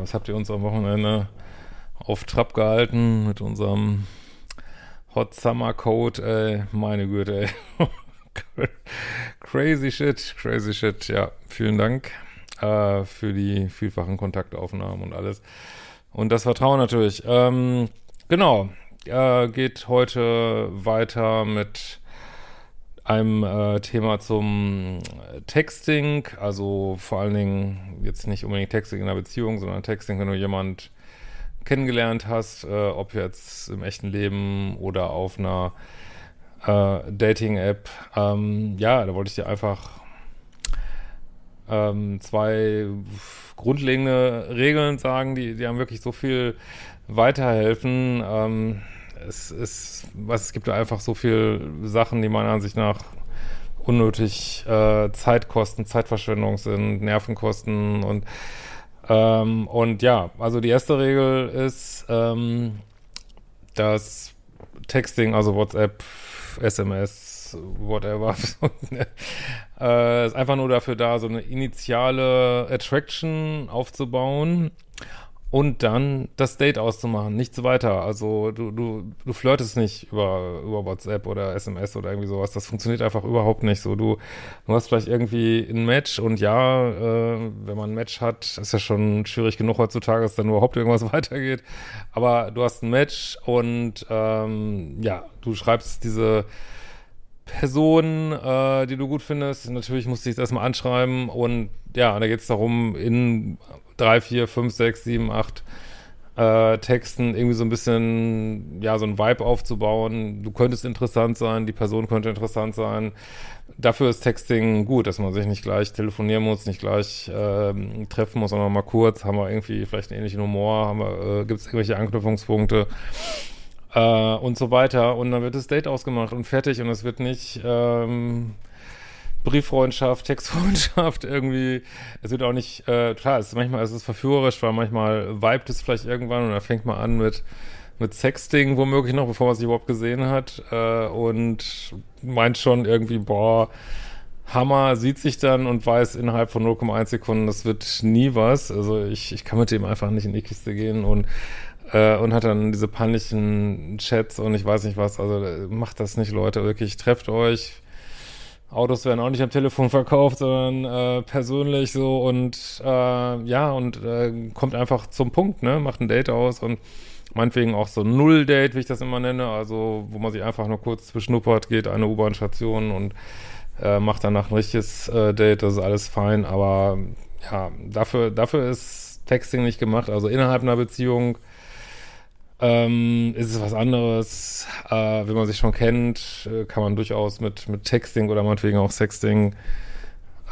was habt ihr uns am Wochenende auf Trab gehalten mit unserem Hot Summer Code, ey, meine Güte, ey. crazy shit, crazy shit, ja, vielen Dank äh, für die vielfachen Kontaktaufnahmen und alles. Und das Vertrauen natürlich. Ähm, genau, äh, geht heute weiter mit einem äh, Thema zum Texting, also vor allen Dingen jetzt nicht unbedingt Texting in einer Beziehung, sondern Texting, wenn du jemand kennengelernt hast, äh, ob jetzt im echten Leben oder auf einer äh, Dating-App. Ähm, ja, da wollte ich dir einfach ähm, zwei grundlegende Regeln sagen, die, die haben wirklich so viel weiterhelfen. Ähm, es ist, was, es gibt da einfach so viel Sachen, die meiner Ansicht nach unnötig äh, Zeitkosten, Zeitverschwendung sind, Nervenkosten und ähm, und ja, also die erste Regel ist, ähm, dass Texting, also WhatsApp, SMS, whatever, äh, ist einfach nur dafür da, so eine initiale Attraction aufzubauen und dann das Date auszumachen, nichts weiter. Also du, du, du flirtest nicht über, über WhatsApp oder SMS oder irgendwie sowas. Das funktioniert einfach überhaupt nicht so. Du, du hast vielleicht irgendwie ein Match und ja, äh, wenn man ein Match hat, ist ja schon schwierig genug heutzutage, dass dann überhaupt irgendwas weitergeht. Aber du hast ein Match und ähm, ja, du schreibst diese Person, äh, die du gut findest. Natürlich musst du dich erstmal anschreiben und ja, da geht es darum, in drei, vier, fünf, sechs, sieben, acht äh, Texten irgendwie so ein bisschen, ja, so ein Vibe aufzubauen. Du könntest interessant sein, die Person könnte interessant sein. Dafür ist Texting gut, dass man sich nicht gleich telefonieren muss, nicht gleich ähm, treffen muss, sondern mal kurz, haben wir irgendwie vielleicht einen ähnlichen Humor, äh, gibt es irgendwelche Anknüpfungspunkte äh, und so weiter. Und dann wird das Date ausgemacht und fertig und es wird nicht ähm, Brieffreundschaft, Textfreundschaft irgendwie. Es wird auch nicht, äh, klar, es ist manchmal ist es verführerisch, weil manchmal vibet es vielleicht irgendwann und dann fängt man an mit mit Sexting womöglich noch, bevor man sich überhaupt gesehen hat äh, und meint schon irgendwie, boah, Hammer, sieht sich dann und weiß innerhalb von 0,1 Sekunden, das wird nie was. Also ich, ich kann mit dem einfach nicht in die Kiste gehen und äh, und hat dann diese panischen Chats und ich weiß nicht was. Also äh, macht das nicht, Leute. Wirklich, trefft euch, Autos werden auch nicht am Telefon verkauft, sondern äh, persönlich so und äh, ja, und äh, kommt einfach zum Punkt, ne? Macht ein Date aus und meinetwegen auch so ein Null-Date, wie ich das immer nenne, also wo man sich einfach nur kurz beschnuppert, geht eine U-Bahn-Station und äh, macht danach ein richtiges äh, Date, das ist alles fein, aber ja, dafür, dafür ist Texting nicht gemacht, also innerhalb einer Beziehung ähm, ist es was anderes. Äh, wenn man sich schon kennt, äh, kann man durchaus mit, mit Texting oder meinetwegen auch Sexting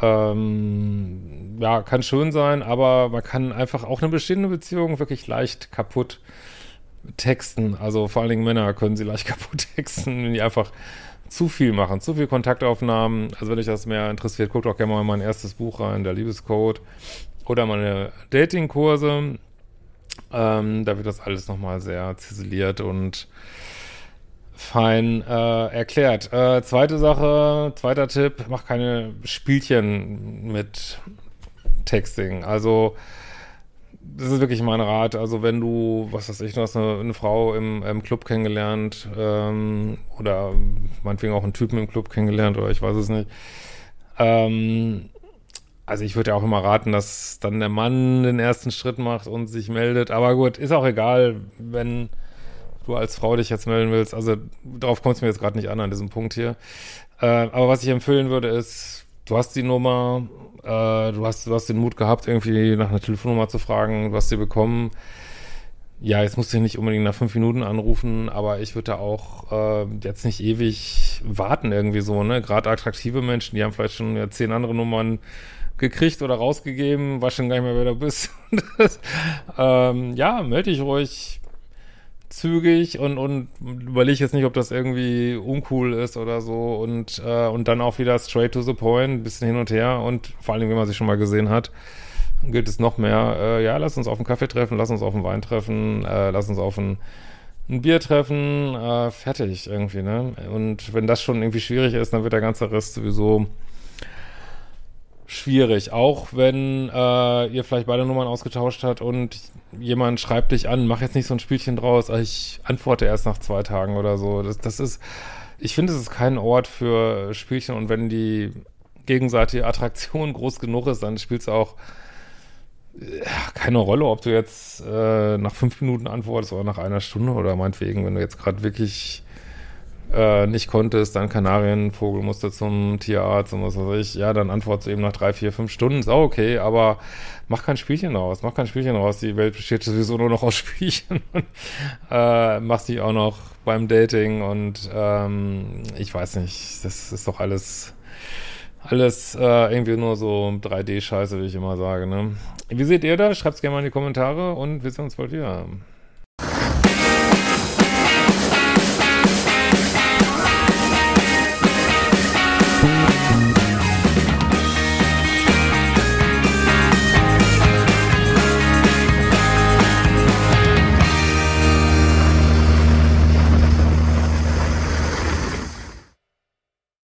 ähm, ja, kann schön sein, aber man kann einfach auch eine bestehende Beziehung wirklich leicht kaputt texten. Also vor allen Dingen Männer können sie leicht kaputt texten, wenn die einfach zu viel machen, zu viel Kontaktaufnahmen. Also wenn euch das mehr interessiert, guckt auch gerne mal in mein erstes Buch rein, der Liebescode oder meine Datingkurse. Ähm, da wird das alles nochmal sehr ziseliert und fein äh, erklärt. Äh, zweite Sache, zweiter Tipp, mach keine Spielchen mit Texting. Also das ist wirklich mein Rat. Also wenn du, was weiß ich, du hast eine, eine Frau im, im, Club kennengelernt ähm, oder meinetwegen auch einen Typen im Club kennengelernt oder ich weiß es nicht. Ähm, also ich würde ja auch immer raten, dass dann der Mann den ersten Schritt macht und sich meldet. Aber gut, ist auch egal, wenn du als Frau dich jetzt melden willst. Also darauf kommt es mir jetzt gerade nicht an, an diesem Punkt hier. Äh, aber was ich empfehlen würde, ist, du hast die Nummer, äh, du, hast, du hast den Mut gehabt, irgendwie nach einer Telefonnummer zu fragen, du hast sie bekommen. Ja, jetzt musst du nicht unbedingt nach fünf Minuten anrufen, aber ich würde auch äh, jetzt nicht ewig warten irgendwie so, ne? Gerade attraktive Menschen, die haben vielleicht schon ja, zehn andere Nummern gekriegt oder rausgegeben, weiß schon gar nicht mehr, wer du bist. das, ähm, ja, melde dich ruhig zügig und, und überlege jetzt nicht, ob das irgendwie uncool ist oder so und, äh, und dann auch wieder straight to the point, ein bisschen hin und her und vor allem, wenn man sich schon mal gesehen hat, gilt es noch mehr, äh, ja, lass uns auf einen Kaffee treffen, lass uns auf einen Wein treffen, äh, lass uns auf einen ein Bier treffen, äh, fertig irgendwie, ne? Und wenn das schon irgendwie schwierig ist, dann wird der ganze Rest sowieso schwierig. Auch wenn äh, ihr vielleicht beide Nummern ausgetauscht habt und jemand schreibt dich an, mach jetzt nicht so ein Spielchen draus, ich antworte erst nach zwei Tagen oder so. Das, das ist, ich finde, es ist kein Ort für Spielchen und wenn die gegenseitige Attraktion groß genug ist, dann spielt es auch ja, keine Rolle, ob du jetzt äh, nach fünf Minuten antwortest oder nach einer Stunde oder meinetwegen, wenn du jetzt gerade wirklich äh, nicht konntest, dann Kanarienvogel musste zum Tierarzt und was weiß ich, ja, dann antwortest du eben nach drei, vier, fünf Stunden, ist auch okay, aber mach kein Spielchen raus, mach kein Spielchen raus, die Welt besteht sowieso nur noch aus Spielchen äh, machst dich auch noch beim Dating und ähm, ich weiß nicht, das ist doch alles alles äh, irgendwie nur so 3D-Scheiße, wie ich immer sage. Ne? Wie seht ihr das? Schreibt es gerne mal in die Kommentare und wir sehen uns bald wieder.